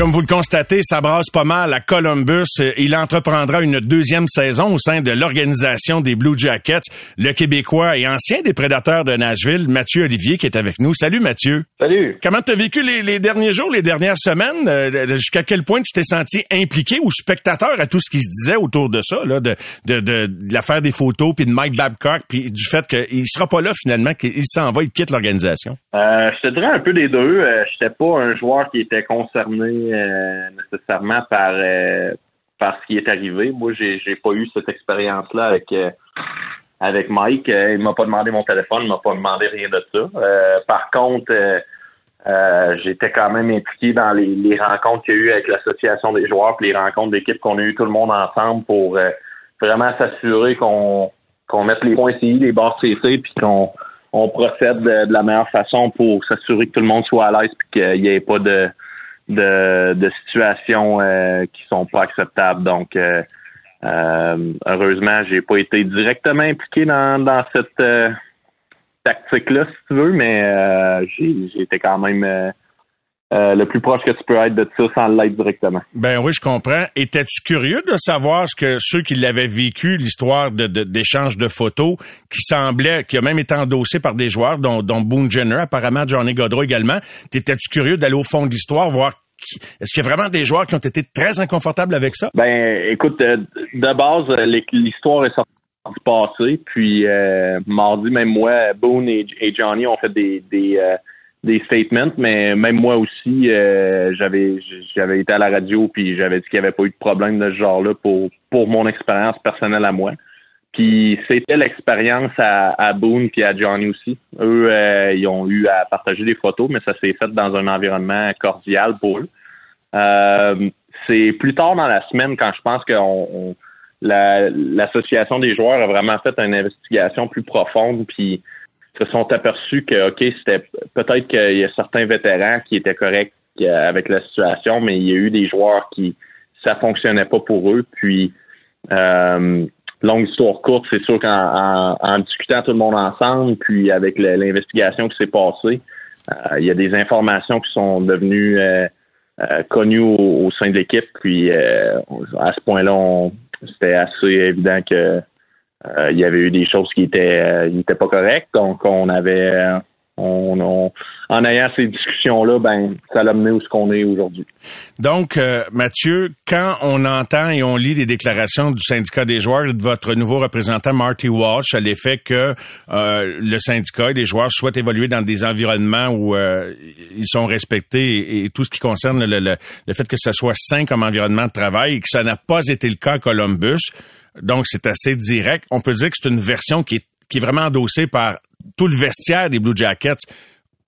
Comme vous le constatez, ça brasse pas mal à Columbus. Il entreprendra une deuxième saison au sein de l'organisation des Blue Jackets. Le Québécois et ancien des Prédateurs de Nashville, Mathieu Olivier, qui est avec nous. Salut Mathieu. Salut. Comment t'as vécu les, derniers jours, les dernières semaines? Euh, jusqu'à quel point tu t'es senti impliqué ou spectateur à tout ce qui se disait autour de ça, là, de, de, de, l'affaire des photos, puis de Mike Babcock, puis du fait qu'il sera pas là finalement, qu'il s'en va, il quitte l'organisation? Euh, je te dirais un peu des deux. Euh, J'étais pas un joueur qui était concerné euh, nécessairement par euh, par ce qui est arrivé. Moi, j'ai j'ai pas eu cette expérience-là avec euh, avec Mike. il m'a pas demandé mon téléphone, il m'a pas demandé rien de ça. par contre, j'étais quand même impliqué dans les, les rencontres qu'il y a eu avec l'association des joueurs, puis les rencontres d'équipe qu'on a eu tout le monde ensemble pour vraiment s'assurer qu'on qu'on mette les points CI, les barres CC, puis qu'on on procède de, la meilleure façon pour s'assurer que tout le monde soit à l'aise puis qu'il n'y ait pas de, de, de situations euh, qui sont pas acceptables. Donc, euh, euh, heureusement, j'ai pas été directement impliqué dans, dans cette euh, tactique-là, si tu veux, mais euh, j'ai été quand même euh, le plus proche que tu peux être de ça sans l'être directement. Ben oui, je comprends. Étais-tu curieux de savoir ce que ceux qui l'avaient vécu, l'histoire de, d'échange de, photos, qui semblait, qui a même été endossé par des joueurs, dont, dont Boone Jenner, apparemment Johnny Godreau également. T'étais-tu curieux d'aller au fond de l'histoire, voir est-ce qu'il y a vraiment des joueurs qui ont été très inconfortables avec ça? Ben, écoute, euh, de base, euh, l'histoire est sortie du passé. Puis mardi, même moi, Boone et, Johnny ont fait des, des des statements, mais même moi aussi, euh, j'avais j'avais été à la radio puis j'avais dit qu'il n'y avait pas eu de problème de ce genre-là pour pour mon expérience personnelle à moi. Puis c'était l'expérience à, à Boone puis à Johnny aussi. Eux, euh, ils ont eu à partager des photos, mais ça s'est fait dans un environnement cordial pour eux. Euh, c'est plus tard dans la semaine quand je pense que l'association des joueurs a vraiment fait une investigation plus profonde puis se sont aperçus que, OK, c'était peut-être qu'il y a certains vétérans qui étaient corrects euh, avec la situation, mais il y a eu des joueurs qui ça fonctionnait pas pour eux. Puis euh, longue histoire courte, c'est sûr qu'en en, discutant tout le monde ensemble, puis avec l'investigation qui s'est passée, euh, il y a des informations qui sont devenues euh, connues au, sein de l'équipe. Puis à ce point-là, c'était assez évident que euh, il y avait eu des choses qui étaient, euh, pas correctes. Donc, on avait, euh, on, en ayant ces discussions-là, ben, ça l'a mené où ce qu'on est aujourd'hui. Donc, Mathieu, quand on entend et on lit les déclarations du syndicat des joueurs et de votre nouveau représentant Marty Walsh à l'effet que le syndicat et les joueurs souhaitent évoluer dans des environnements où ils sont respectés et, tout ce qui concerne le fait que ce soit sain comme environnement de travail et que ça n'a pas été le cas à Columbus, donc, c'est assez direct. On peut dire que c'est une version qui est, qui est vraiment endossée par tout le vestiaire des Blue Jackets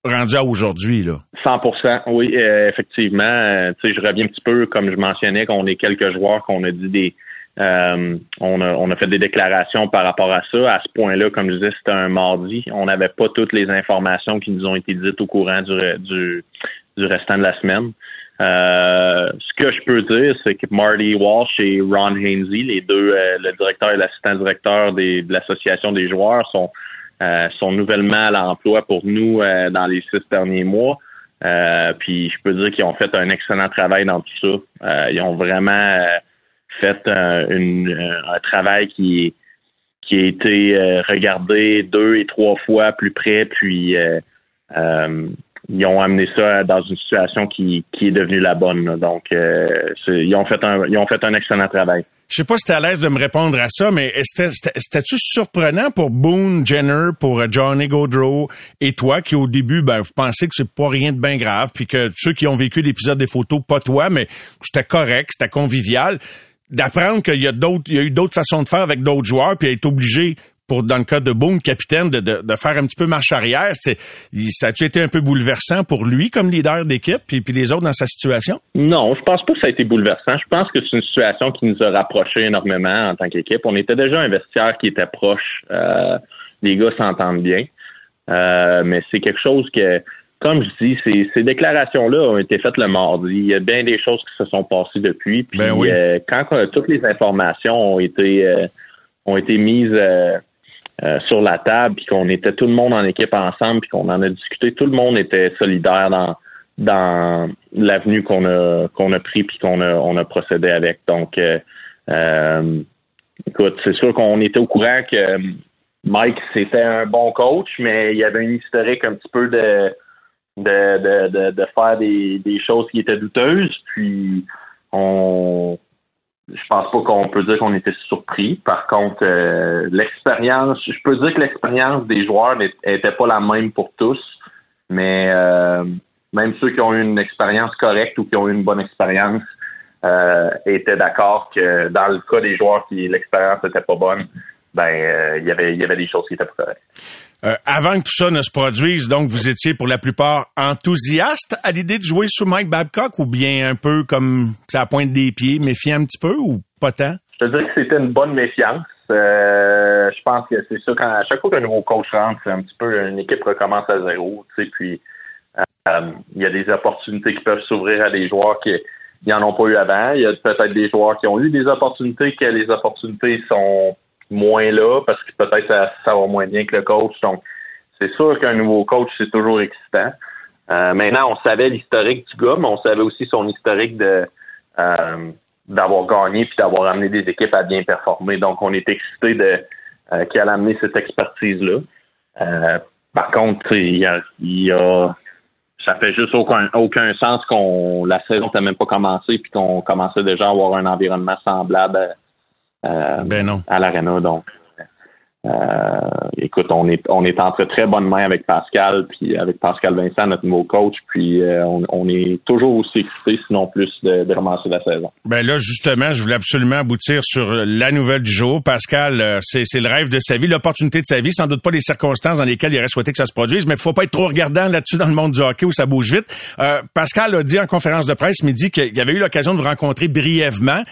rendu à aujourd'hui, là. 100 oui, euh, effectivement. Euh, je reviens un petit peu, comme je mentionnais, qu'on est quelques joueurs qu'on a dit des... Euh, on, a, on a fait des déclarations par rapport à ça. À ce point-là, comme je disais, c'était un mardi. On n'avait pas toutes les informations qui nous ont été dites au courant du, du, du restant de la semaine. Euh, ce que je peux dire, c'est que Marty Walsh et Ron Hainsey, les deux, euh, le directeur et l'assistant directeur de l'association des joueurs, sont euh, sont nouvellement à l'emploi pour nous dans les six derniers mois. puis je peux dire qu'ils ont fait un excellent travail dans tout ça. ils ont vraiment fait un, un travail qui qui a été regardé deux et trois fois plus près, puis ils ont amené ça dans une situation qui, qui est devenue la bonne. Donc, euh, ils ont fait un ils ont fait un excellent travail. Je sais pas si tu à l'aise de me répondre à ça, mais c'était-tu surprenant pour Boone Jenner, pour euh, Johnny Gaudreau et toi qui au début, ben, vous pensez que c'est pas rien de bien grave, puis que ceux qui ont vécu l'épisode des photos, pas toi, mais c'était correct, c'était convivial, d'apprendre qu'il y a d'autres, il y a eu d'autres façons de faire avec d'autres joueurs, puis être obligé pour, dans le cas de Boone, capitaine, de, de, faire un petit peu marche arrière. Ça a-tu été un peu bouleversant pour lui comme leader d'équipe puis, puis les autres dans sa situation? Non, je pense pas que ça a été bouleversant. Je pense que c'est une situation qui nous a rapprochés énormément en tant qu'équipe. On était déjà un vestiaire qui était proche. Euh, les gars s'entendent bien. Euh, mais c'est quelque chose que comme je dis, ces, ces déclarations-là ont été faites le mardi. Il y a bien des choses qui se sont passées depuis. Puis, Ben oui. euh, quand euh, toutes les informations ont été euh, ont été mises euh, sur la table, puis qu'on était tout le monde en équipe ensemble, puis qu'on en a discuté, tout le monde était solidaire dans dans l'avenue qu'on a qu'on a pris puis qu'on a on a procédé avec. Donc, euh, euh, écoute, c'est sûr qu'on était au courant que Mike c'était un bon coach, mais il y avait une historique un petit peu de de, de, de, de faire des, des choses qui étaient douteuses. Puis on je pense pas qu'on peut dire qu'on était surpris. Par contre, euh, l'expérience, je peux dire que l'expérience des joueurs n'était pas la même pour tous, mais euh, même ceux qui ont eu une expérience correcte ou qui ont eu une bonne expérience euh, étaient d'accord que dans le cas des joueurs qui l'expérience n'était pas bonne, ben il y avait y avait des choses qui étaient pas correctes. Euh, avant que tout ça ne se produise, donc vous étiez pour la plupart enthousiaste à l'idée de jouer sous Mike Babcock ou bien un peu comme à pointe des pieds, méfiant un petit peu ou pas tant? Je te dirais que c'était une bonne méfiance. Euh, je pense que c'est ça quand à chaque fois qu'un nouveau coach rentre, c'est un petit peu une équipe recommence à zéro, tu sais, puis euh, il y a des opportunités qui peuvent s'ouvrir à des joueurs qui n'en ont pas eu avant. Il y a peut-être des joueurs qui ont eu des opportunités que les opportunités sont moins là parce que peut-être ça, ça va moins bien que le coach. Donc, c'est sûr qu'un nouveau coach, c'est toujours excitant. Euh, maintenant, on savait l'historique du gars, mais on savait aussi son historique de euh, d'avoir gagné puis d'avoir amené des équipes à bien performer. Donc, on est excité de euh, qu'il a amené cette expertise-là. Par contre, il y a, ça fait juste aucun, aucun sens qu'on la saison n'a même pas commencé puis qu'on commençait déjà à avoir un environnement semblable Ben non. à l'arena. Donc, euh, écoute, on est on est entre très bonnes mains avec Pascal puis avec Pascal Vincent, notre nouveau coach. Puis euh, on, on est toujours aussi excités, sinon plus, de, de commencer la saison. Ben là, justement, je voulais absolument aboutir sur la nouvelle du jour. Pascal, euh, c'est, c'est le rêve de sa vie, l'opportunité de sa vie, sans doute pas les circonstances dans lesquelles il aurait souhaité que ça se produise, mais il faut pas être trop regardant là-dessus dans le monde du hockey où ça bouge vite. Euh, Pascal a dit en conférence de presse midi qu'il avait eu l'occasion de vous rencontrer brièvement.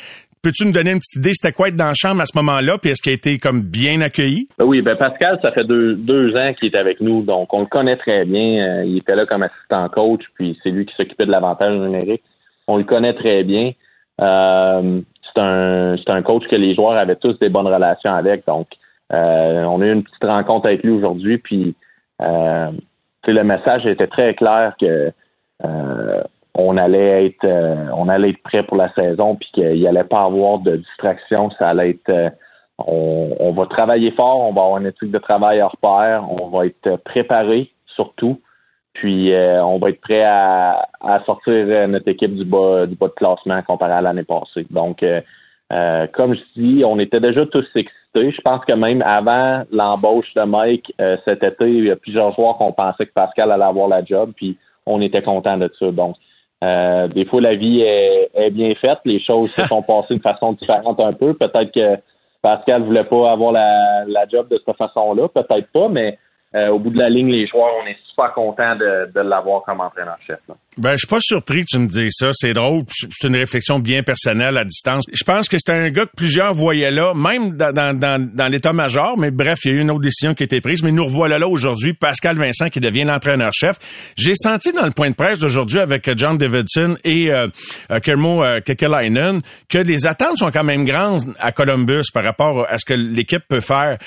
Peux-tu nous donner une petite idée, c'était quoi être dans la chambre à ce moment-là, puis est-ce qu'il a été comme bien accueilli? Ben oui, ben Pascal, ça fait deux, deux ans qu'il est avec nous, donc on le connaît très bien. Euh, il était là comme assistant coach, puis c'est lui qui s'occupait de l'avantage numérique. On le connaît très bien. Euh, c'est un c'est un coach que les joueurs avaient tous des bonnes relations avec, donc euh, on a eu une petite rencontre avec lui aujourd'hui, puis euh, le message était très clair que euh, on allait être euh, on allait être prêt pour la saison puis qu'il allait pas avoir de distraction ça allait être euh, on, on va travailler fort on va avoir une éthique de travail hors pair on va être préparé surtout puis euh, on va être prêt à, à sortir euh, notre équipe du bas du bas de classement comparé à l'année passée donc euh, euh, comme je dis, on était déjà tous excités. Je pense que même avant l'embauche de Mike cet été, il y a plusieurs joueurs qu'on pensait que Pascal allait avoir la job, puis on était content de ça. Donc, euh, des fois, la vie est, est bien faite. Les choses se sont passées de façon différente un peu. Peut-être que Pascal voulait pas avoir la, la job de cette façon-là, peut-être pas, mais euh, au bout de la ligne, les joueurs, on est super contents de, de l'avoir comme entraîneur-chef. Ben, je suis pas surpris que tu me dises ça. C'est drôle. C'est une réflexion bien personnelle à distance. Je pense que c'est un gars que plusieurs voyaient là, même dans, dans, dans, dans l'état-major. Mais bref, il y a eu une autre décision qui a été prise. Mais nous revoilà là aujourd'hui. Pascal Vincent qui devient l'entraîneur-chef. J'ai senti dans le point de presse d'aujourd'hui avec John Davidson et euh, euh, Kermo euh, Kekalainen que les attentes sont quand même grandes à Columbus par rapport à ce que l'équipe peut faire.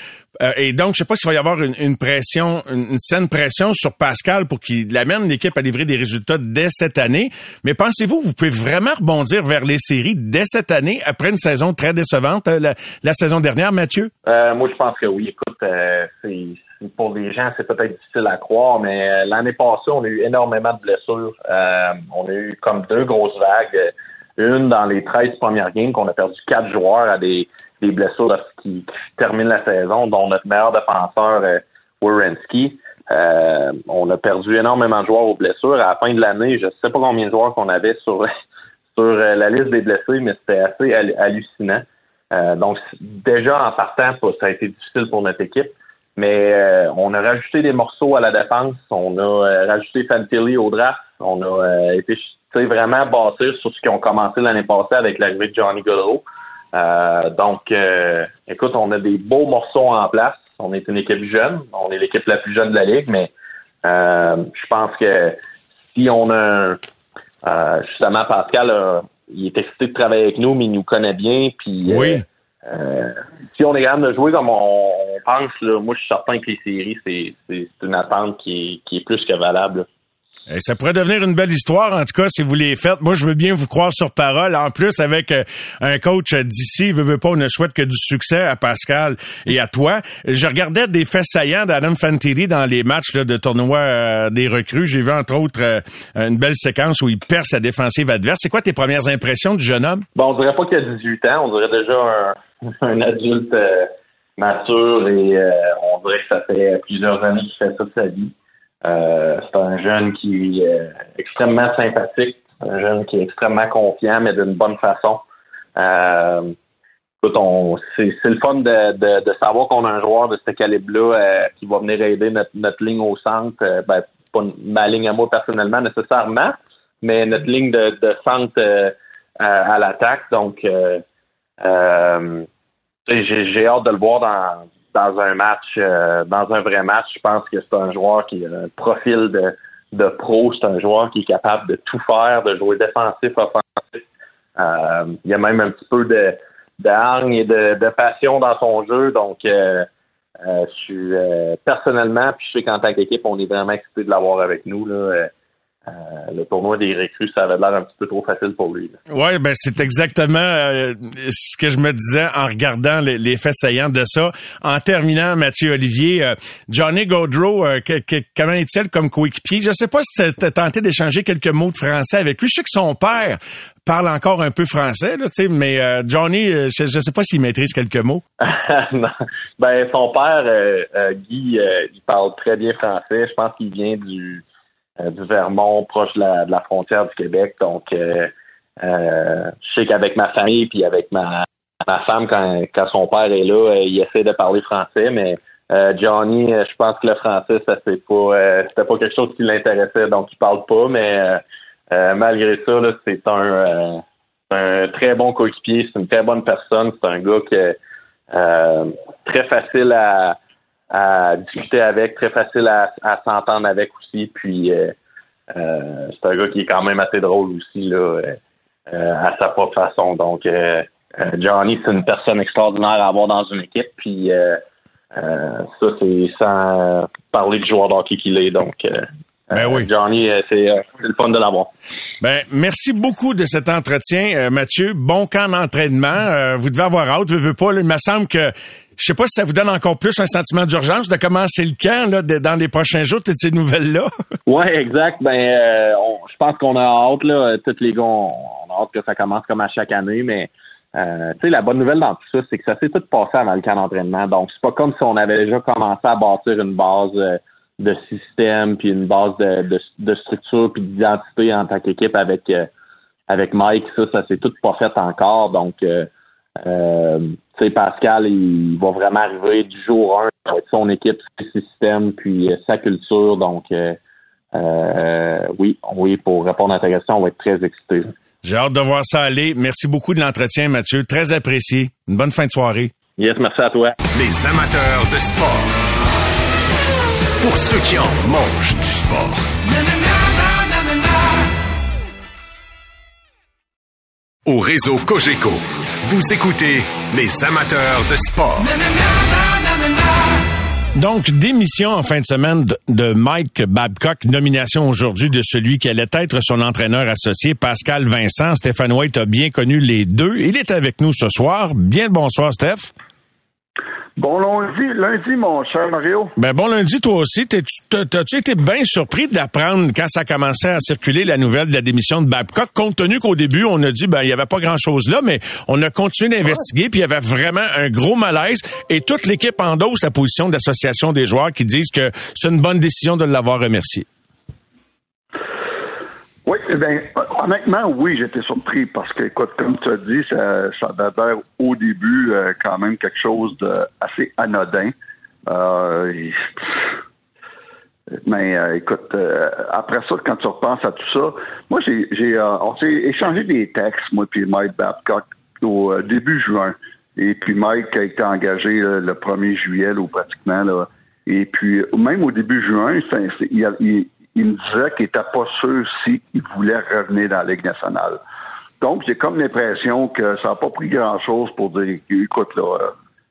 Euh, et donc, je sais pas s'il va y avoir une, une pression, une, une saine pression sur Pascal pour qu'il amène l'équipe à livrer des résultats dès cette année. Mais pensez-vous, vous pouvez vraiment rebondir vers les séries dès cette année après une saison très décevante euh, la, saison dernière, Mathieu? Euh, moi, je pense que oui. Écoute, euh, pour les gens, c'est peut-être difficile à croire, mais l'année passée, on a eu énormément de blessures. On a eu comme deux grosses vagues. Une dans les 13 premières games qu'on a perdu quatre joueurs à des, blessures qui, terminent la saison, dont notre meilleur défenseur, Werenski. Euh, on a perdu énormément de joueurs aux blessures. À la fin de l'année, je ne sais pas combien de joueurs qu'on avait sur, sur euh, la liste des blessés, mais c'était assez hal- hallucinant. Euh, donc, déjà en partant, ça a été difficile pour notre équipe. Mais on a rajouté des morceaux à la défense. On a rajouté Fantilli au draft. On a été vraiment bâtir sur ce qu'ils ont commencé l'année passée avec l'arrivée de Johnny. Euh, donc, écoute, on a des beaux morceaux en place. On est une équipe jeune. On est l'équipe la plus jeune de la ligue, mais je pense que si on a justement Pascal, il est excité de travailler avec nous, mais il nous connaît bien, puis oui. si on est capable de jouer comme on, pense, là, moi je suis certain que les séries, c'est une attente qui est, qui est plus que valable. Et ça pourrait devenir une belle histoire, en tout cas, si vous les faites. Moi, je veux bien vous croire sur parole. En plus, avec euh, un coach d'ici, veut, veut pas, on ne souhaite que du succès à Pascal et à toi. Je regardais des faits saillants d'Adam Fantilli dans les matchs de tournoi euh, des recrues. J'ai vu, entre autres, euh, une belle séquence où il perce sa défensive adverse. C'est quoi tes premières impressions du jeune homme? Bon, on dirait pas qu'il a 18 ans. On dirait déjà un, adulte mature et on dirait que ça fait plusieurs années qu'il fait ça de sa vie. Euh, c'est un jeune qui est euh, extrêmement sympathique, un jeune qui est extrêmement confiant, mais d'une bonne façon. Euh, écoute, c'est, le fun de, savoir qu'on a un joueur de ce calibre-là qui va venir aider notre, ligne au centre. ben, pas ma ligne à moi personnellement nécessairement, mais notre ligne de, centre à, l'attaque. Donc, j'ai hâte de le voir dans, dans un match, euh, dans un vrai match, je pense que c'est un joueur qui a un profil de, de pro. C'est un joueur qui est capable de tout faire, de jouer défensif, offensif. Euh, il y a même un petit peu de, hargne et de, de passion dans son jeu. Donc, euh, je suis personnellement, puis je sais qu'en tant qu'équipe, on est vraiment excité de l'avoir avec nous. Là. Euh, le tournoi des recrues, ça avait l'air un petit peu trop facile pour lui. Oui, ben c'est exactement euh, ce que je me disais en regardant les, les, faits saillants de ça. En terminant, Mathieu Olivier, euh, Johnny Gaudreau, comment est-il comme coéquipier? Je sais pas si tu as tenté d'échanger quelques mots de français avec lui. Je sais que son père parle encore un peu français, là, mais Johnny, je, ne sais pas s'il maîtrise quelques mots. Ben son père, Guy, il parle très bien français. Je pense qu'il vient du du Vermont, proche de la, frontière du Québec. Donc, euh, euh, je sais qu'avec ma famille puis avec ma, ma femme, quand, quand son père est là, il essaie de parler français, mais Johnny, je pense que le français, ça c'est pas c'était pas quelque chose qui l'intéressait, donc il parle pas, mais malgré ça, c'est un, un très bon coéquipier, c'est une très bonne personne, c'est un gars qui très facile à, à discuter avec, très facile à, s'entendre avec aussi. Puis euh, euh, c'est un gars qui est quand même assez drôle aussi là, euh, à sa propre façon. Donc Johnny, c'est une personne extraordinaire à avoir dans une équipe. Puis ça, c'est sans parler du joueur d'hockey qu'il est. Donc ben oui. Johnny, c'est le fun de l'avoir. Ben, merci beaucoup de cet entretien, Mathieu. Bon camp d'entraînement. vous devez avoir hâte, veux, veux pas. il me semble que je sais pas si ça vous donne encore plus un sentiment d'urgence de commencer le camp là, dans les prochains jours, toutes ces nouvelles-là. Oui, exact. Ben, euh, je pense qu'on a hâte, là, tous les gars, on, a hâte que ça commence comme à chaque année, mais euh, tu sais, la bonne nouvelle dans tout ça, c'est que ça s'est tout passé avant le camp d'entraînement. Donc, c'est pas comme si on avait déjà commencé à bâtir une base euh, de système, puis une base de, de, structure, puis d'identité en tant qu'équipe avec avec Mike. Ça, ça s'est tout pas fait encore. Donc, euh, tu sais, Pascal, il va vraiment arriver du jour 1 avec son équipe, ses systèmes, puis euh, sa culture. Donc, euh, euh, oui, oui, pour répondre à ta question, on va être très excités. J'ai hâte de voir ça aller. Merci beaucoup de l'entretien, Mathieu. Très apprécié. Une bonne fin de soirée. Yes, merci à toi. Les amateurs de sport. Pour ceux qui en mangent du sport. Au réseau Cogeco. Vous écoutez les amateurs de sport. Donc, démission en fin de semaine de Mike Babcock, nomination aujourd'hui de celui qui allait être son entraîneur associé, Pascal Vincent. Stéphane White a bien connu les deux. Il est avec nous ce soir. Bien le bonsoir, Steph. Bon lundi, lundi, mon cher Mario. Ben bon lundi, toi aussi. T'as-tu été bien surpris d'apprendre quand ça commençait à circuler la nouvelle de la démission de Babcock, compte tenu qu'au début, on a dit, ben, il y avait pas grand-chose là, mais on a continué d'investiguer, puis il y avait vraiment un gros malaise, et toute l'équipe endosse la position d'association des joueurs qui disent que c'est une bonne décision de l'avoir remercié. Oui, eh bien, honnêtement, oui, j'étais surpris parce que, écoute, comme tu as dit, ça, ça au début euh, quand même quelque chose de assez anodin. Euh, mais euh, écoute, après ça, quand tu repenses à tout ça, moi j'ai j'ai on s'est échangé des textes, moi puis Mike Babcock au début juin. Et puis Mike a été engagé le 1er juillet ou pratiquement là, Et puis, même au début juin, il, il, me disait qu'il n'était pas sûr s'il voulait revenir dans la Ligue nationale. Donc, j'ai comme l'impression que ça n'a pas pris grand-chose pour dire, écoute, là, euh,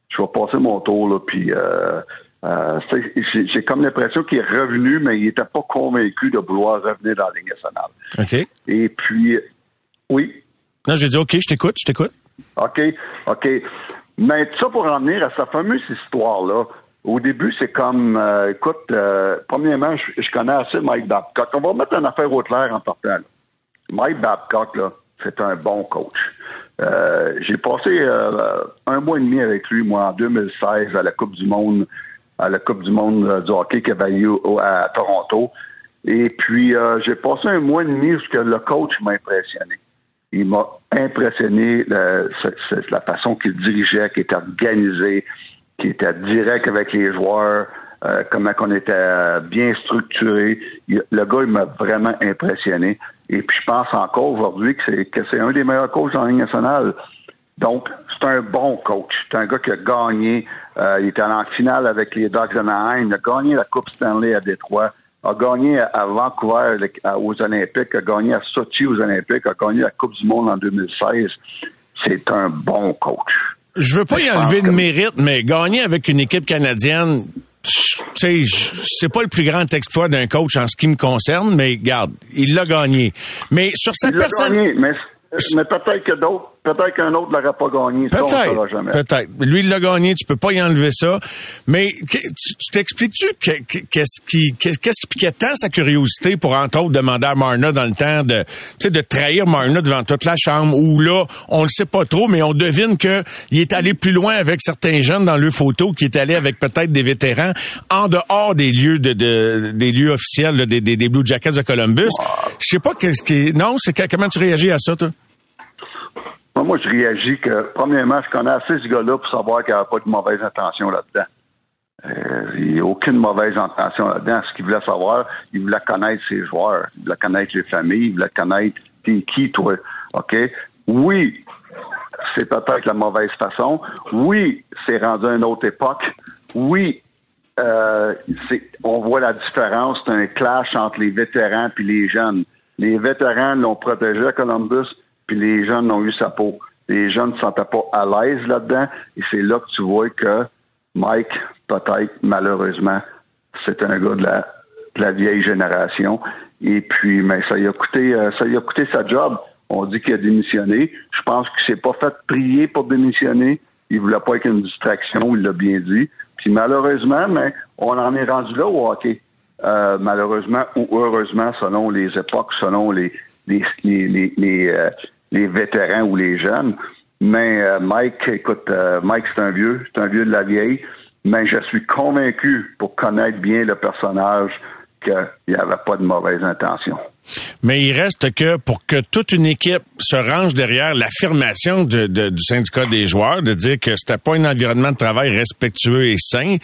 je vais passer mon tour, là, puis euh, euh, j'ai comme l'impression qu'il est revenu, mais il n'était pas convaincu de vouloir revenir dans la Ligue nationale. OK. Et puis, oui. Non, j'ai dit, OK, je t'écoute, je t'écoute. OK, OK. Mais ça pour en venir à sa fameuse histoire-là, au début, c'est comme, euh, écoute, euh, premièrement, je, connais assez Mike Babcock. On va mettre une affaire au clair en partant. Mike Babcock, là, c'est un bon coach. Euh, j'ai passé un mois et demi avec lui, moi, en 2016, à la Coupe du Monde, à la Coupe du Monde du hockey eu à Toronto. Et puis, j'ai passé un mois et demi où le coach m'a impressionné il m'a impressionné la façon qu'il dirigeait, qu'il était organisé, qui était direct avec les joueurs, euh, comment on était bien structuré. le gars, il m'a vraiment impressionné. Et puis, je pense encore aujourd'hui que c'est, que c'est un des meilleurs coachs en ligne nationale. Donc, c'est un bon coach. C'est un gars qui a gagné. Euh, il était en finale avec les Ducks d'Anaheim. Il a gagné la Coupe Stanley à Détroit. A gagné à Vancouver aux Olympiques. A gagné à Sochi aux Olympiques. A gagné la Coupe du Monde en 2016. C'est un bon coach. Je veux pas y enlever de mérite, mais gagner avec une équipe canadienne, c'est pas le plus grand exploit d'un coach en ce qui me concerne, mais garde, il l'a gagné. Mais sur sa personne. Mais peut-être que d'autres, peut-être qu'un autre l'aurait pas gagné. Peut-être. Peut-être. Lui, il l'a gagné. Tu peux pas y enlever ça. Mais tu t'expliques-tu qu'est-ce qui, qu'est-ce qui piquait tant sa curiosité pour entre autres demander à Marna dans le temps de, tu sais, de trahir Marna devant toute la chambre où là, on le sait pas trop, mais on devine que il est allé plus loin avec certains jeunes dans le photo, qui est allé avec peut-être des vétérans en dehors des lieux de, des lieux officiels des, des, Blue Jackets de Columbus. Je sais pas qu'est-ce qui, non, c'est comment tu réagis à ça, toi? Moi, je réagis que, premièrement, je connais assez ce gars-là pour savoir qu'il n'y a pas de mauvaise intention là-dedans. Euh, il n'y a aucune mauvaise intention là-dedans. Ce qu'il voulait savoir, il voulait connaître ses joueurs, il voulait connaître les familles, il voulait connaître t'es qui, toi. OK? Oui, c'est peut-être la mauvaise façon. Oui, c'est rendu à une autre époque. Oui, euh, on voit la différence. C'est un clash entre les vétérans et les jeunes. Les vétérans l'ont protégé à Columbus puis les jeunes ont eu sa peau. Les jeunes ne se sentaient pas à l'aise là-dedans, et c'est là que tu vois que Mike, peut-être, malheureusement, c'est un gars de la, de la vieille génération. Et puis, mais ça lui a coûté, euh, ça lui a coûté sa job. On dit qu'il a démissionné. Je pense qu'il s'est pas fait prier pour démissionner. Il voulait pas être une distraction, il l'a bien dit. Puis malheureusement, mais on en est rendu là au hockey. Euh, malheureusement ou heureusement, selon les époques, selon les les, les, les, euh, les vétérans ou les jeunes. Mais euh, Mike, écoute, euh, Mike, c'est un vieux, c'est un vieux de la vieille, mais je suis convaincu, pour connaître bien le personnage, qu'il n'y avait pas de mauvaise intention. Mais il reste que pour que toute une équipe se range derrière l'affirmation de, du syndicat des joueurs, de dire que c'était pas un environnement de travail respectueux et sain,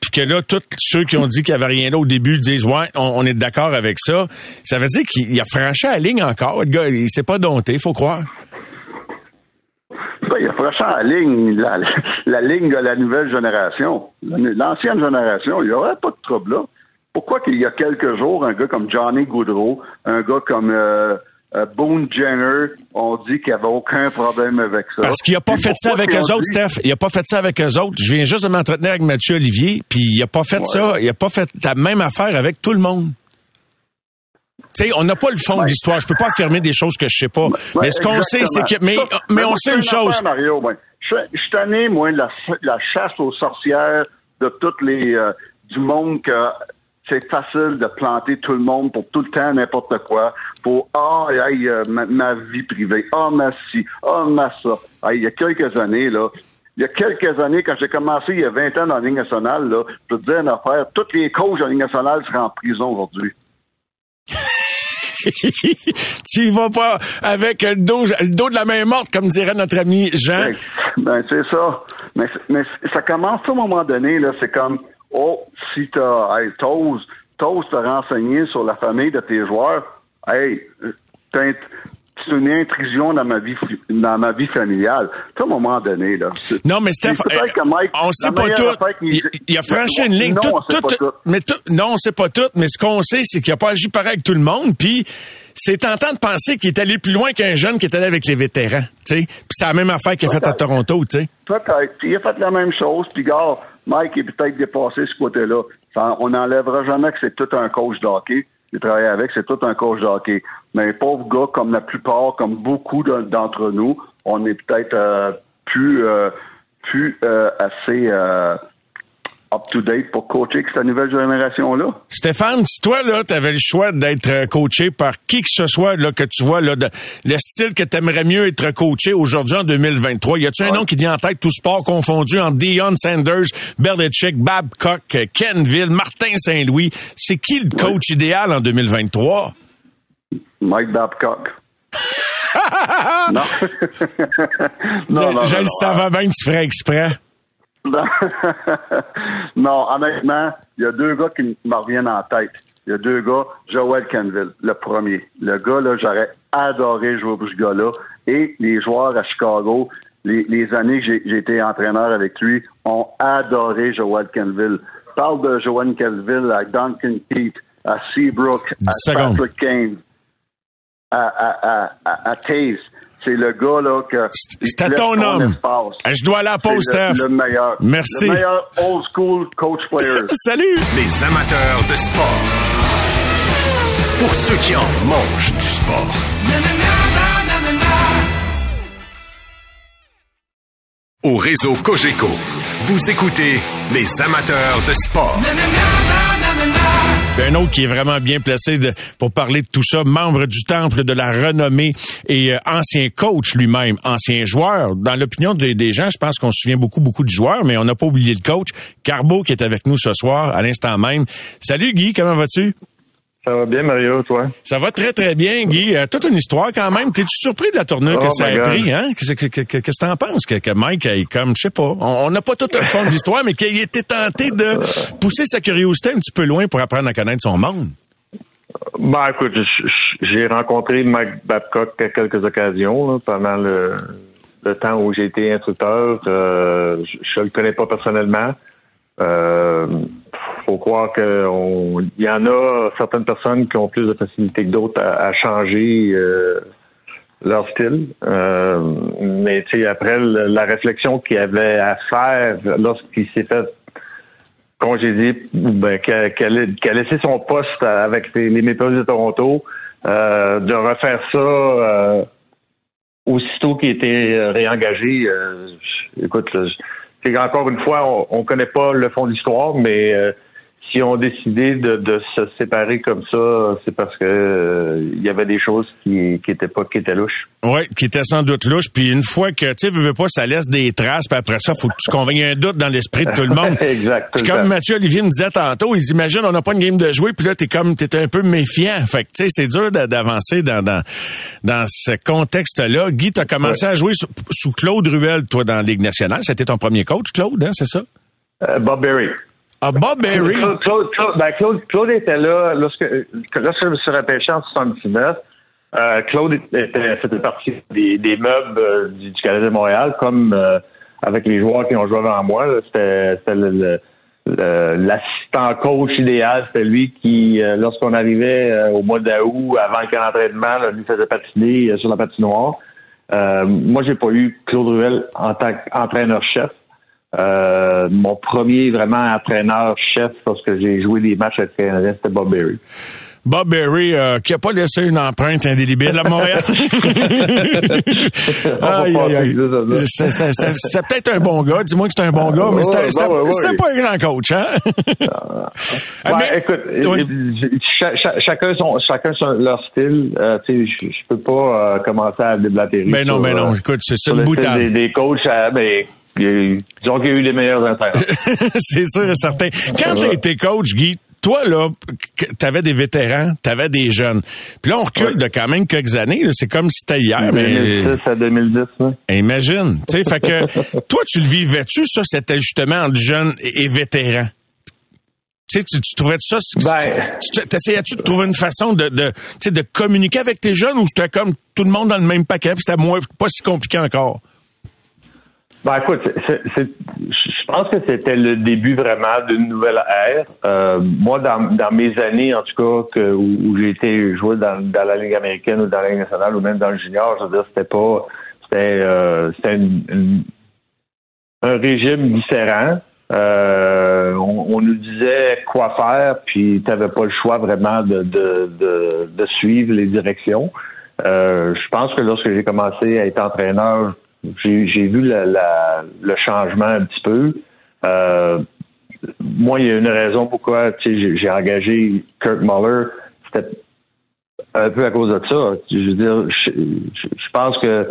puis que là, tous ceux qui ont dit qu'il y avait rien là au début disent ouais, on, est d'accord avec ça. Ça veut dire qu'il a franchi la ligne encore. Le gars, il s'est pas dompté, faut croire. Il a franchi la ligne, la, ligne de la nouvelle génération. L'ancienne génération, il n'y aurait pas de trouble là. Pourquoi qu'il y a quelques jours, un gars comme Johnny Goudreau, un gars comme euh, euh, Boone Jenner, on dit qu'il n'y avait aucun problème avec ça. Parce qu'il n'a pas fait ça avec eux autres, Steph? Il n'a pas fait ça avec eux autres. Je viens juste de m'entretenir avec Mathieu Olivier, puis il n'a pas fait ça. Il n'a pas fait la même affaire avec tout le monde. Tu sais, on n'a pas le fond de l'histoire. Je peux pas affirmer des choses que je sais pas. mais ce qu'on sait, c'est que, mais, mais, on sait une chose. Mario, je, suis tanné, moi, de la, chasse aux sorcières de toutes les, euh, du monde que c'est facile de planter tout le monde pour tout le temps n'importe quoi, pour ah euh, ma, vie privée, ah ma ci, ah ma ça. il y a quelques années là, il y a quelques années quand j'ai commencé il y a 20 ans dans la ligne nationale là, je te dire une affaire, tous les coachs de la ligne nationale seraient en prison aujourd'hui. tu y vas pas avec le dos, le dos de la main morte, comme dirait notre ami Jean. Ben, ben c'est ça. Mais, mais ça commence à un moment donné, là, c'est comme Oh, si t'as, hey, t'oses, t'oses te renseigner sur la famille de tes joueurs, hey, c'est une intrusion dans ma vie dans ma vie familiale. À un moment donné, là. Non, mais Steph, on sait pas tout. Il, a franchi une ligne. Non, tout, tout, Mais tout, non, on sait pas tout, mais ce qu'on sait, c'est qu'il a pas agi pareil avec tout le monde. Puis c'est tentant de penser qu'il est allé plus loin qu'un jeune qui est allé avec les vétérans. Puis c'est la même affaire qu'il a faite à Toronto, tu sais. Peut-être. Il a fait la même chose. Puis, gars, Mike est peut-être dépassé ce côté-là. On n'enlèvera jamais que c'est tout un coach de hockey. Il travaille avec, c'est tout un coach de hockey. Mais pauvre gars, comme la plupart, comme beaucoup d'entre nous, on est peut-être euh, plus, euh, plus euh, assez up-to-date pour coacher cette nouvelle génération-là? Stéphane, si toi, là, tu avais le choix d'être euh, coaché par qui que ce soit, là, que tu vois, là, le style que tu aimerais mieux être coaché aujourd'hui en 2023, y a-tu un nom qui dit en tête, tout sport confondu, en Dion Sanders, Belichick, Babcock, Kenville, Martin Saint-Louis? C'est qui le coach idéal en 2023? Mike Babcock. non. non, non. Je, le savais bien que tu ferais exprès. non, honnêtement, il y a deux gars qui me reviennent en tête. Il y a deux gars, Joel Canville, le premier. Le gars, là, j'aurais adoré jouer pour ce gars-là. Et les joueurs à Chicago, les, les années que j'ai été entraîneur avec lui, ont adoré Joel Canville. Parle de Joel Canville à Duncan Keith, à Seabrook, à Patrick Kane, à, à, à, à Taze. C'est le gars là que. C'était ton homme. Je dois aller à la pause, Steph. Le, meilleur. Merci. Le meilleur old school coach player. Salut. Les amateurs de sport. Pour ceux qui en mangent du sport. Au réseau Cogeco, vous écoutez les amateurs de sport. Un autre qui est vraiment bien placé pour parler de tout ça, membre du Temple de la renommée et euh, ancien coach lui-même, ancien joueur. Dans l'opinion des, gens, je pense qu'on se souvient beaucoup, beaucoup du joueur, mais on n'a pas oublié le coach. Carbo qui est avec nous ce soir, à l'instant même. Salut Guy, comment vas-tu? Ça va bien, Mario, toi? Ça va très, très bien, Guy. Euh, toute une histoire quand même. T'es-tu surpris de la tournure que oh ça a pris, hein? Qu'est-ce que, que, que, t'en penses? Que, que Mike, est comme, je sais pas, on n'a pas tout le fond de l'histoire, mais qu'il ait été tenté de pousser sa curiosité un petit peu loin pour apprendre à connaître son monde? Ben, écoute, j'ai rencontré Mike Babcock à quelques occasions pendant le, temps où j'ai été instructeur. Euh, je ne le connais pas personnellement. Euh, faut croire qu'il y en a certaines personnes qui ont plus de facilité que d'autres à, changer euh, leur style. Euh, mais tu sais, après la réflexion qu'il avait à faire lorsqu'il s'est fait congédier, ben, qu'il a, laissé son poste avec les, les de Toronto, euh, de refaire ça aussitôt qu'il était réengagé. écoute, c'est encore une fois, on, ne connaît pas le fond de l'histoire, mais qui ont décidé de, se séparer comme ça, c'est parce que euh, il y avait des choses qui qui étaient pas qui étaient louches. Oui, qui étaient sans doute louches. Puis une fois que tu veux pas, ça laisse des traces. Puis après ça, faut que tu convainques un doute dans l'esprit de tout le monde. exact. Puis comme Mathieu Olivier me disait tantôt, ils imaginent on n'a pas une game de jouer, puis là t'es comme t'es un peu méfiant. Fait que tu sais, c'est dur d'avancer dans, dans dans ce contexte-là. Guy, t'as commencé à jouer sous, Claude Ruel, toi, dans la Ligue nationale. C'était ton premier coach, Claude, hein, c'est ça? Euh, Bob Berry. Ah, Bob Berry. Claude, ben, Claude, Claude, était là lorsque, lorsque je me suis repêché en 79. Euh, Claude était, faisait partie des, des meubles euh, du, du, Canada de Montréal, comme euh, avec les joueurs qui ont joué avant moi. C'était l'assistant coach idéal. C'était lui qui, lorsqu'on arrivait au mois d'août, avant le camp d'entraînement, lui faisait patiner sur la patinoire. moi, j'ai pas eu Claude Ruel en tant qu'entraîneur-chef. Euh, mon premier vraiment entraîneur-chef lorsque j'ai joué des matchs avec Canadien, c'était Bob Berry. Bob Berry, euh, qui a pas laissé une empreinte indélébile à Montréal. C'était peut-être un bon gars. Dis-moi que c'est un bon gars, mais c'était pas un grand coach, hein? mais, écoute, chacun son, chacun son, leur style. Euh, tu sais, je peux pas commencer à déblatérer. Ben non, mais ben non. Écoute, c'est une boutade. Des, des coachs, mais disons qu'il y a eu des meilleurs intérêts. c'est sûr et certain. Quand tu été coach, Guy, toi, là, t'avais des vétérans, t'avais des jeunes. Puis là, on recule de quand même quelques années. C'est comme si c'était hier, mais... 2010 à 2010, Imagine. Tu sais, fait que... toi, tu le vivais-tu, ça, c'était justement entre jeunes et, vétérans? tu, tu trouvais ça, ben, tu essayais-tu de trouver une façon de, de, de communiquer avec tes jeunes ou c'était comme tout le monde dans le même paquet, c'était moins, pas si compliqué encore? Ben écoute, je pense que c'était le début vraiment d'une nouvelle ère. Euh, moi, dans, dans, mes années, en tout cas, que, où, j'ai été joué dans, dans, la Ligue américaine ou dans la Ligue nationale ou même dans le junior, je veux dire, c'était pas, c'était, euh, un régime différent. Euh, on, nous disait quoi faire, puis tu n'avais pas le choix vraiment de, de, de, de suivre les directions. Euh, je pense que lorsque j'ai commencé à être entraîneur, j'ai vu la, le changement un petit peu. Euh, moi, il y a une raison pourquoi j'ai engagé Kirk Muller. C'était un peu à cause de ça. Je veux dire, je, pense que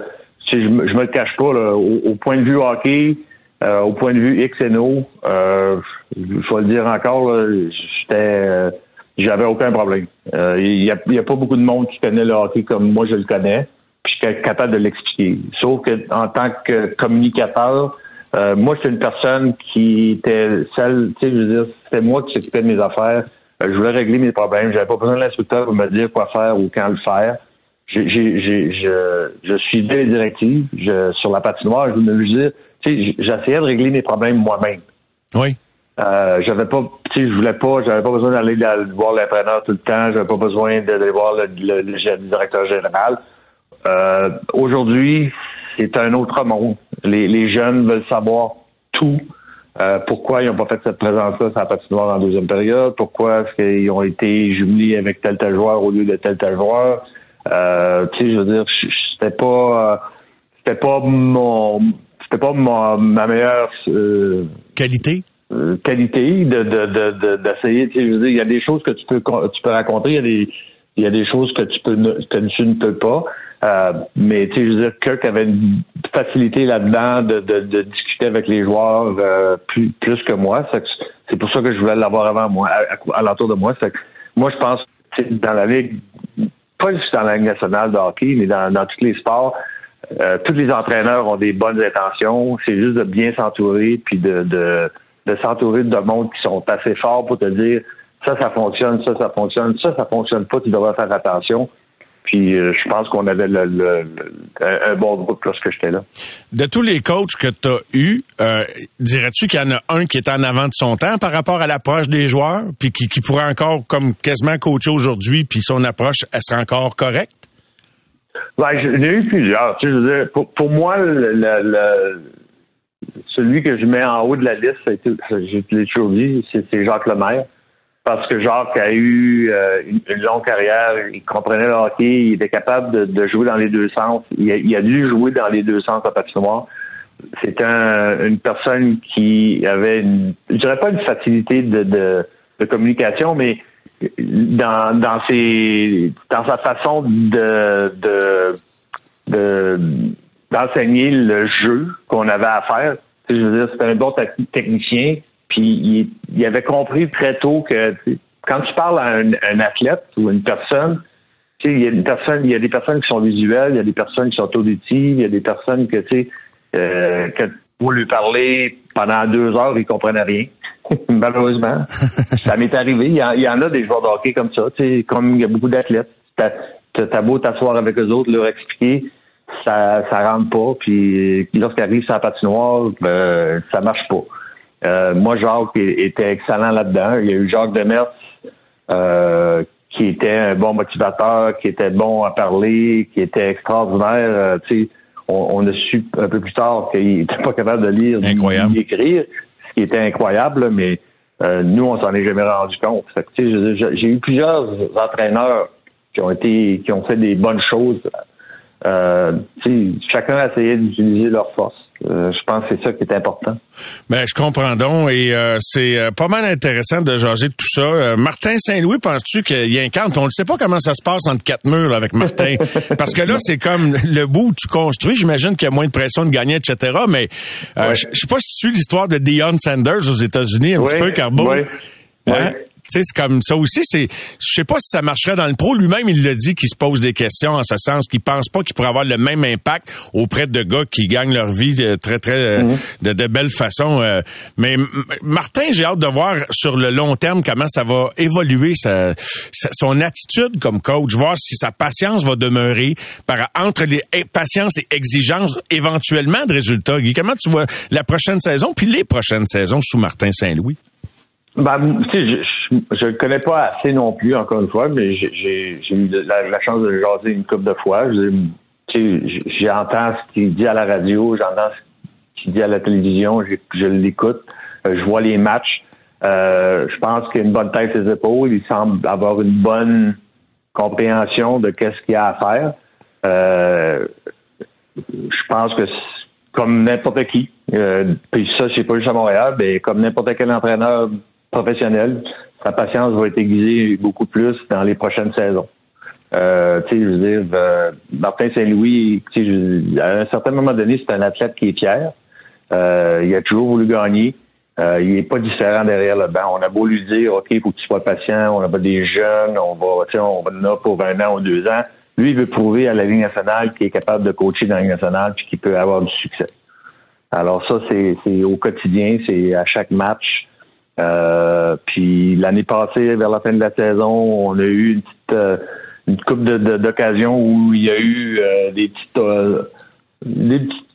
je je me le cache pas. Là, au, point de vue hockey, euh, au point de vue X et No, euh, je vais le dire encore, j'étais j'avais aucun problème. Il n'y a, a pas beaucoup de monde qui connaît le hockey comme moi je le connais suis capable de l'expliquer. Sauf que en tant que communicateur, euh, moi, c'est une personne qui était celle, tu sais, je veux dire, c'était moi qui s'occupais de mes affaires. Euh, je voulais régler mes problèmes. J'avais pas besoin de l'instructeur pour me dire quoi faire ou quand le faire. J'ai, j'ai, je, je suivais les directives. Je, sur la patinoire, je voulais lui dire, tu sais, j'essayais de régler mes problèmes moi-même. Oui. Euh, j'avais pas, tu sais, je voulais pas, j'avais pas besoin d'aller voir l'entraîneur tout le temps. J'avais pas besoin d'aller voir le, le directeur général. Euh, aujourd'hui, c'est un autre monde. Les, les, jeunes veulent savoir tout. Euh, pourquoi ils n'ont pas fait cette présence-là sur la patinoire en deuxième période? Pourquoi est-ce qu'ils ont été jumelés avec tel tel joueur au lieu de tel tel joueur? Euh, tu sais, je veux dire, c'était pas, c'était pas mon, c'était pas ma, meilleure qualité? qualité de de d'essayer. tu sais, je veux dire, il y a des choses que tu peux tu peux raconter, il y a des il y a des choses que tu peux que tu ne peux pas. Euh, mais tu sais, je veux dire, Kirk avait une facilité là-dedans de, de, de, discuter avec les joueurs euh, plus, plus que moi. C'est pour ça que je voulais l'avoir avant moi, à, l'entour de moi. moi, je pense que dans la ligue, pas juste dans la ligue nationale de hockey, mais dans, dans tous les sports, euh, tous les entraîneurs ont des bonnes intentions. C'est juste de bien s'entourer, puis de, de, de s'entourer de monde qui sont assez forts pour te dire ça, ça fonctionne, ça, ça fonctionne, ça, ça fonctionne pas, tu devrais faire attention. Puis euh, je pense qu'on avait le, un bon groupe lorsque j'étais là. De tous les coachs que tu as eus, euh, dirais-tu qu'il y en a un qui est en avant de son temps par rapport à l'approche des joueurs, puis qui, qui pourrait encore comme quasiment coacher aujourd'hui, puis son approche, elle serait encore correcte? Ben, j'en ai eu plusieurs. Tu sais, je veux dire, pour, pour moi, le, celui que je mets en haut de la liste, je l'ai toujours dit, c'est Jacques Lemaire parce que Jacques a eu euh, une, longue carrière, il comprenait le hockey, il était capable de, jouer dans les deux sens. Il a, dû jouer dans les deux sens à patinoire. C'est une personne qui avait, une, je dirais pas une facilité de, de, communication, mais dans, dans ses dans sa façon de de d'enseigner le jeu qu'on avait à faire. Je veux dire, c'était un bon technicien puis il, avait compris très tôt que quand tu parles à un, athlète ou une personne, il y a une personne, il y a des personnes qui sont visuelles, il y a des personnes qui sont auditives, il y a des personnes que tu sais, euh, que pour lui parler pendant deux heures, il comprenait rien. Malheureusement, ça m'est arrivé. Il y, en, a des joueurs de hockey comme ça, tu sais, comme il y a beaucoup d'athlètes. T'as beau t'asseoir avec eux autres, leur expliquer, ça ça rentre pas. Puis lorsqu'ils arrivent sur la patinoire, ben, ça marche pas. Euh, moi, Jacques était excellent là-dedans. Il y a eu Jacques Demers, euh, qui était un bon motivateur, qui était bon à parler, qui était extraordinaire. Euh, tu sais, on, a su un peu plus tard qu'il n'était pas capable de lire ni d'écrire, ce qui était incroyable, mais euh, nous, on s'en est jamais rendu compte. J'ai eu plusieurs entraîneurs qui ont été qui ont fait des bonnes choses. Euh, chacun a essayé d'utiliser leur force. Euh, je pense que c'est ça qui est important. Ben, je comprends donc et euh, c'est euh, pas mal intéressant de jaser de tout ça. Martin Saint-Louis, penses-tu qu'il y a un camp? On ne sait pas comment ça se passe entre quatre murs avec Martin. Parce que là, c'est comme le bout où tu construis. J'imagine qu'il y a moins de pression de gagner, etc. Mais je sais pas si tu suis l'histoire de Deion Sanders aux États-Unis un petit peu, Carbo. Hein? Sais, c'est comme ça aussi. C'est, je sais pas si ça marcherait dans le pro. Lui-même, il l'a dit qu'il se pose des questions en ce sens, qu'il pense pas qu'il pourrait avoir le même impact auprès de gars qui gagnent leur vie de très, très, mhm. de, de belle façon. mais Martin, j'ai hâte de voir sur le long terme comment ça va évoluer sa, son attitude comme coach, voir si sa patience va demeurer par entre les patience et exigence éventuellement de résultats. Guy, comment tu vois la prochaine saison puis les prochaines saisons sous Martin Saint-Louis? Ben, tu sais, je ne connais pas assez non plus, encore une fois, mais j'ai eu la, chance de jaser une couple de fois. J'entends ce qu'il dit à la radio, j'entends ce qu'il dit à la télévision, je, je l'écoute, euh, je vois les matchs. Euh, je pense qu'il a une bonne tête ses épaules. Il semble avoir une bonne compréhension de qu'est-ce qu'il y a à faire. Euh, je pense que comme n'importe qui, euh, puis ça, c'est pas juste à Montréal, mais comme n'importe quel entraîneur professionnel, sa patience va être aiguisée beaucoup plus dans les prochaines saisons. Euh, tu sais, je veux dire, euh, Martin Saint-Louis, à un certain moment donné, c'est un athlète qui est fier. Euh, il a toujours voulu gagner. Euh, il n'est pas différent derrière le banc. On a beau lui dire, OK, faut que tu sois patient, on a pas des jeunes, on va, on va là pour un an ou deux ans. Lui, il veut prouver à la Ligue nationale qu'il est capable de coacher dans la Ligue nationale puis qu'il peut avoir du succès. Alors ça, c'est au quotidien, c'est à chaque match. Euh, puis l'année passée, vers la fin de la saison, on a eu une petite euh, une coupe d'occasions où il y a eu euh, des petites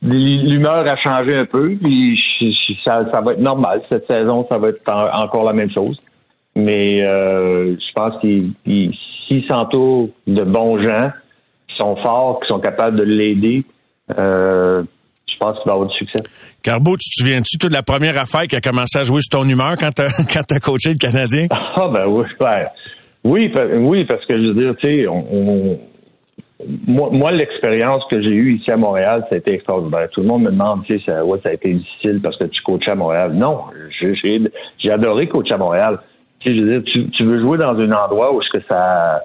l'humeur a changé un peu, puis ça, va être normal. Cette saison, ça va être encore la même chose. Mais je pense qu'il s'il s'entoure de bons gens qui sont forts, qui sont capables de l'aider, je pense qu'il va avoir du succès. Carbo, tu te souviens-tu de la première affaire qui a commencé à jouer sur ton humeur quand tu as, coaché le Canadien? Ah ben oui, oui, oui, parce que je veux dire, tu sais, on, moi, l'expérience que j'ai eue ici à Montréal, ça a été extraordinaire. Tout le monde me demande, tu sais, ça, ouais, ça a été difficile parce que tu coachais à Montréal. Non, j'ai adoré coacher à Montréal. Tu sais, je veux dire, tu, veux jouer dans un endroit où est-ce que ça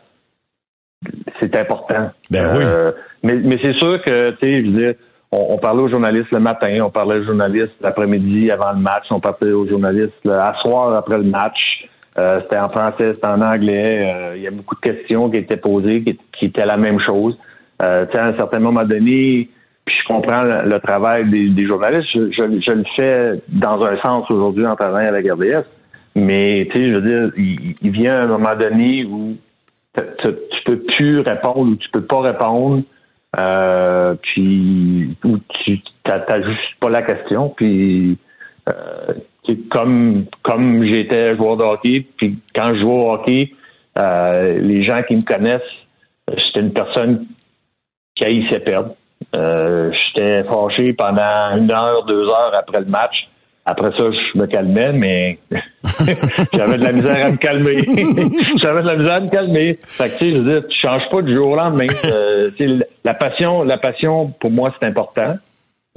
c'est important. Ben oui. Euh, mais, mais c'est sûr que, tu sais, je veux dire, on, parlait aux journalistes le matin, on parlait aux journalistes l'après-midi avant le match, on parlait aux journalistes à soir après le match. Euh, c'était en français, c'était en anglais. Euh, il y a beaucoup de questions qui étaient posées, qui, étaient la même chose. Euh, à un certain moment donné, puis je comprends le, travail des, journalistes. Je, le fais dans un sens aujourd'hui en travaillant avec RDS. Mais tu sais, je veux dire, il, vient un moment donné où tu peux plus répondre ou tu peux pas répondre. Euh, puis où tu t'as juste pas la question. Puis euh, comme comme j'étais joueur de hockey, puis quand je joue au hockey, euh, les gens qui me connaissent, j'étais une personne qui haïssait perdre. Euh, j'étais fâché pendant une heure, deux heures après le match. Après ça, je me calmais, mais j'avais de la misère à me calmer. j'avais de la misère à me calmer. Fait que, tu sais, je veux dire, tu changes pas du jour au lendemain. Euh, la passion, la passion, pour moi, c'est important.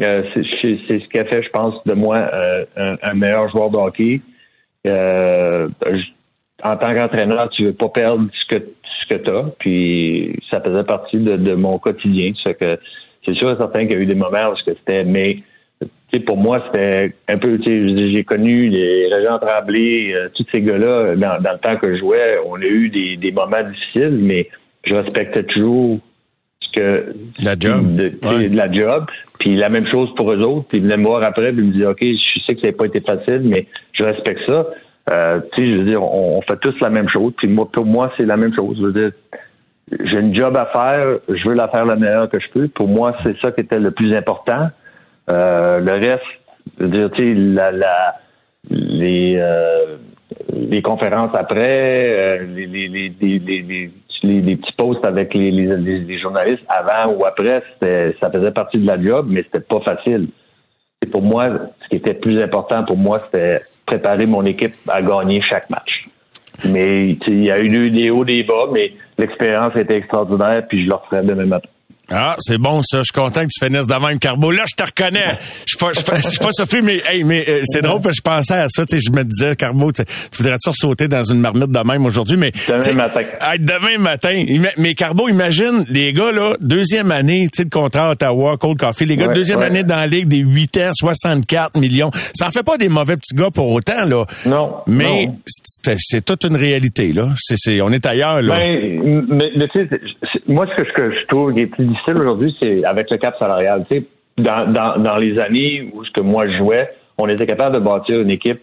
Euh, c'est ce qui a fait, je pense, de moi euh, un, meilleur joueur de hockey. Euh, en tant qu'entraîneur, tu veux pas perdre ce que ce tu as, puis ça faisait partie de, mon quotidien. c'est sûr et certain qu'il y a eu des moments où c'était mais pour moi, c'était un peu, j'ai connu les Régent Tremblay, tous ces gars-là, dans, dans, le temps que je jouais, on a eu des, des moments difficiles, mais je respectais toujours que la job. De, la job. Puis la même chose pour eux autres. Puis ils venaient me voir après puis ils me disaient OK, je sais que ça n'a pas été facile, mais je respecte ça. Euh, tu sais, je veux dire, on, fait tous la même chose. Puis moi, pour moi, c'est la même chose. Je veux dire, j'ai une job à faire, je veux la faire le meilleur que je peux. Pour moi, c'est ça qui était le plus important. Euh, le reste, je veux dire, tu sais, la, la, les, euh, les conférences après, euh, les, les, les, les les, petits posts avec les, les, journalistes avant ou après, ça faisait partie de la job, mais c'était pas facile. Et pour moi, ce qui était plus important pour moi, c'était préparer mon équipe à gagner chaque match. Mais il y a eu des hauts, des bas, mais l'expérience était extraordinaire, puis je le referais demain matin. Ah, c'est bon ça. Je suis content que tu finisses de même, Carbo. Là, je te reconnais. Je suis pas, je suis pas, surpris, mais hey, mais euh, c'est drôle parce que je pensais à ça. Tu sais, je me disais, Carbo, tu voudrais-tu sauter dans une marmite de même aujourd'hui, mais demain matin. demain matin. Mais Carbo, imagine les gars là, deuxième année, tu sais, de contrat à Ottawa, Cold Coffee. Les gars, deuxième année dans la ligue, des 8 ans, 64 millions. Ça en fait pas des mauvais petits gars pour autant là. Non. Mais c'est toute une réalité là. C'est, on est ailleurs là. Ben, mais, mais tu sais, moi ce que, que je trouve qui est plus difficile aujourd'hui, c'est avec le cap salarial. Tu sais, dans, dans, dans les années où ce que moi je jouais, on était capable de bâtir une équipe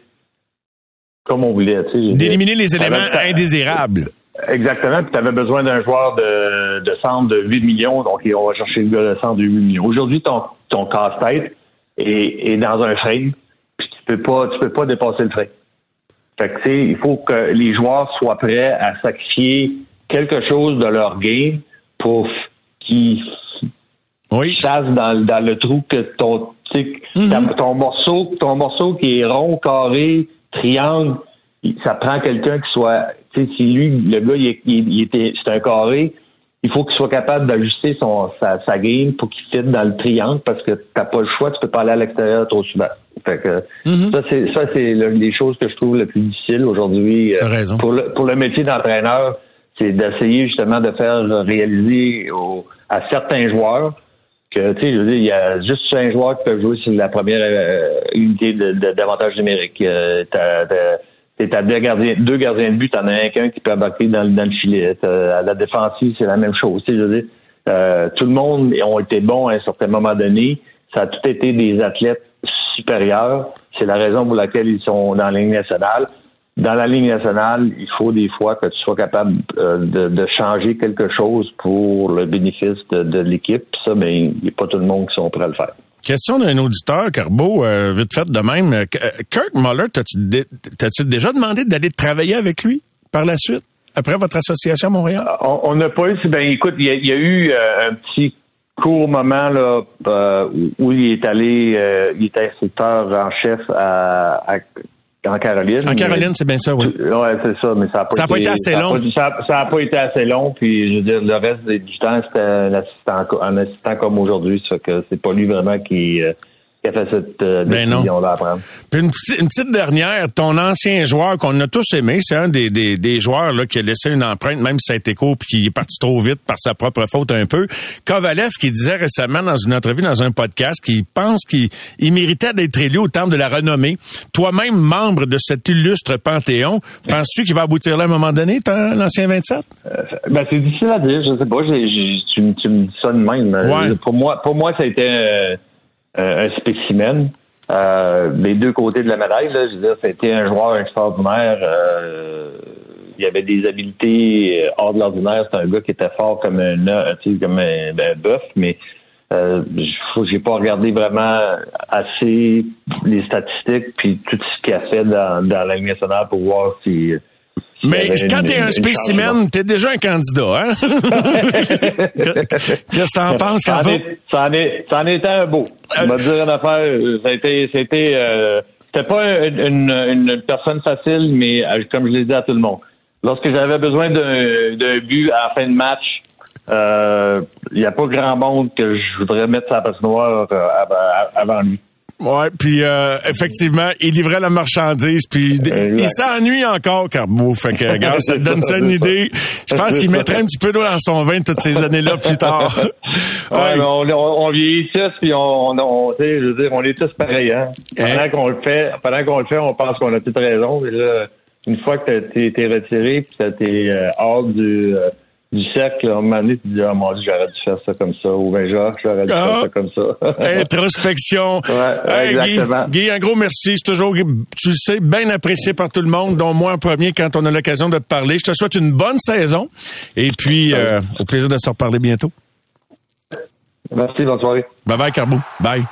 comme on voulait. D'éliminer les éléments indésirables. Exactement. Puis tu avais besoin d'un joueur de, de centre de 8 millions, donc on va chercher le gars de centre de 8 millions. Aujourd'hui, ton, ton casse-tête est, est, dans un frame, puis tu peux pas tu peux pas dépasser le frame. Fait que, il faut que les joueurs soient prêts à sacrifier quelque chose de leur game pour qu'ils oui. chassent dans, dans le trou que ton, mm-hmm. ton morceau, ton morceau qui est rond, carré, triangle, ça prend quelqu'un qui soit, tu sais, si lui, le gars, il, il, était, c'est un carré, il faut qu'il soit capable d'ajuster son sa, sa game pour qu'il fitte dans le triangle parce que t'as pas le choix, tu peux pas aller à l'extérieur trop souvent. Fait que mm-hmm. ça c'est ça c'est les choses que je trouve le plus difficile aujourd'hui euh, pour le pour le métier d'entraîneur, c'est d'essayer justement de faire réaliser à certains joueurs que, tu sais, je veux dire, il y a juste cinq joueurs qui peuvent jouer sur la première euh, unité d'avantage numérique. Euh, t'as deux gardiens, deux gardiens de but, t'en as un qui peut embarquer dans, le filet. À la défensive, c'est la même chose. Je veux dire, euh, tout le monde ont été bons à un certain moment donné. Ça a tout été des athlètes supérieurs. C'est la raison pour laquelle ils sont dans la ligne nationale dans la ligne nationale, il faut des fois que tu sois capable euh, de, changer quelque chose pour le bénéfice de, l'équipe. Ça, mais ben, il n'y a pas tout le monde qui sont prêts à le faire. Question d'un auditeur, Carbo, euh, vite fait de même. Euh, Kirk Muller, t'as-tu déjà demandé d'aller travailler avec lui par la suite, après votre association à Montréal? On n'a pas eu. Ben, écoute, il y, a eu un petit court moment là où il est allé, il était instructeur en chef à, à en Caroline. En Caroline, c'est bien ça, oui. Oui, c'est ça, mais ça n'a pas, ça été, pas été assez long. ça n'a pas été assez long, puis je veux dire, le reste du temps, c'était un assistant, un assistant comme aujourd'hui, ça fait que c'est pas lui vraiment qui, euh, qui a fait cette euh, ben Puis une, petite, une petite dernière, ton ancien joueur qu'on a tous aimé, c'est un des, des, des, joueurs là, qui a laissé une empreinte, même si ça a été court puis qui est parti trop vite par sa propre faute un peu. Kovalev qui disait récemment dans une entrevue, dans un podcast, qu'il pense qu'il il méritait d'être élu au terme de la renommée. Toi-même, membre de cet illustre panthéon, penses-tu qu'il va aboutir là à un moment donné, l'ancien 27? Euh, ben, c'est difficile à dire, je sais pas, tu, me dis ça de même. Ouais. Pour moi, pour moi, ça a été... Euh, euh, un spécimen. Euh, les deux côtés de la médaille, là, je veux dire, c'était un joueur extraordinaire. Euh, il avait des habiletés hors de l'ordinaire. C'est un gars qui était fort comme un, comme un, ben, bœuf, mais euh, j'ai pas regardé vraiment assez les statistiques puis tout ce qu'il a fait dans, dans la nationale pour voir si mais quand t'es un spécimen, t'es déjà un candidat, hein? Qu'est-ce que t'en penses, ça, ça, en est, ça en était un beau. Je vais dire une affaire. Été, c'était, euh, c'était pas une, une, personne facile, mais euh, comme je l'ai dit à tout le monde, lorsque j'avais besoin d'un but à la fin de match, il euh, n'y a pas grand monde que je voudrais mettre sa passe noire euh, avant lui. Ouais, puis euh, effectivement, il livrait la marchandise, puis il s'ennuie encore, Carbo. Fait que, regarde, ça te donne ça une idée? Je pense qu'il mettrait un petit peu d'eau dans son vin toutes ces années-là plus tard. ouais, on, on, on, vieillit tous, puis on, on, je veux dire, on est tous pareils, hein. hein? Pendant qu'on le fait, pendant qu'on le fait, on pense qu'on a toute raison. Et là, une fois que t'es été retiré, puis t'es euh, hors du euh, du cercle, à un moment donné, tu dis, ah, mon Dieu, j'aurais dû faire ça comme ça. Ou ben, genre, j'aurais dû faire ça comme ça. Introspection. Ouais, exactement. Guy, Guy, un gros merci. C'est toujours, tu le sais, bien apprécié par tout le monde, dont moi en premier quand on a l'occasion de te parler. Je te souhaite une bonne saison. Et puis, euh, au plaisir de se reparler bientôt. Merci, bonne soirée. Bye bye, Carbou. Bye.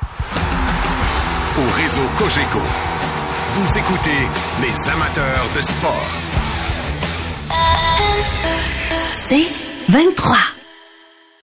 Au réseau Cogeco, vous écoutez les amateurs de sport. C'est 23.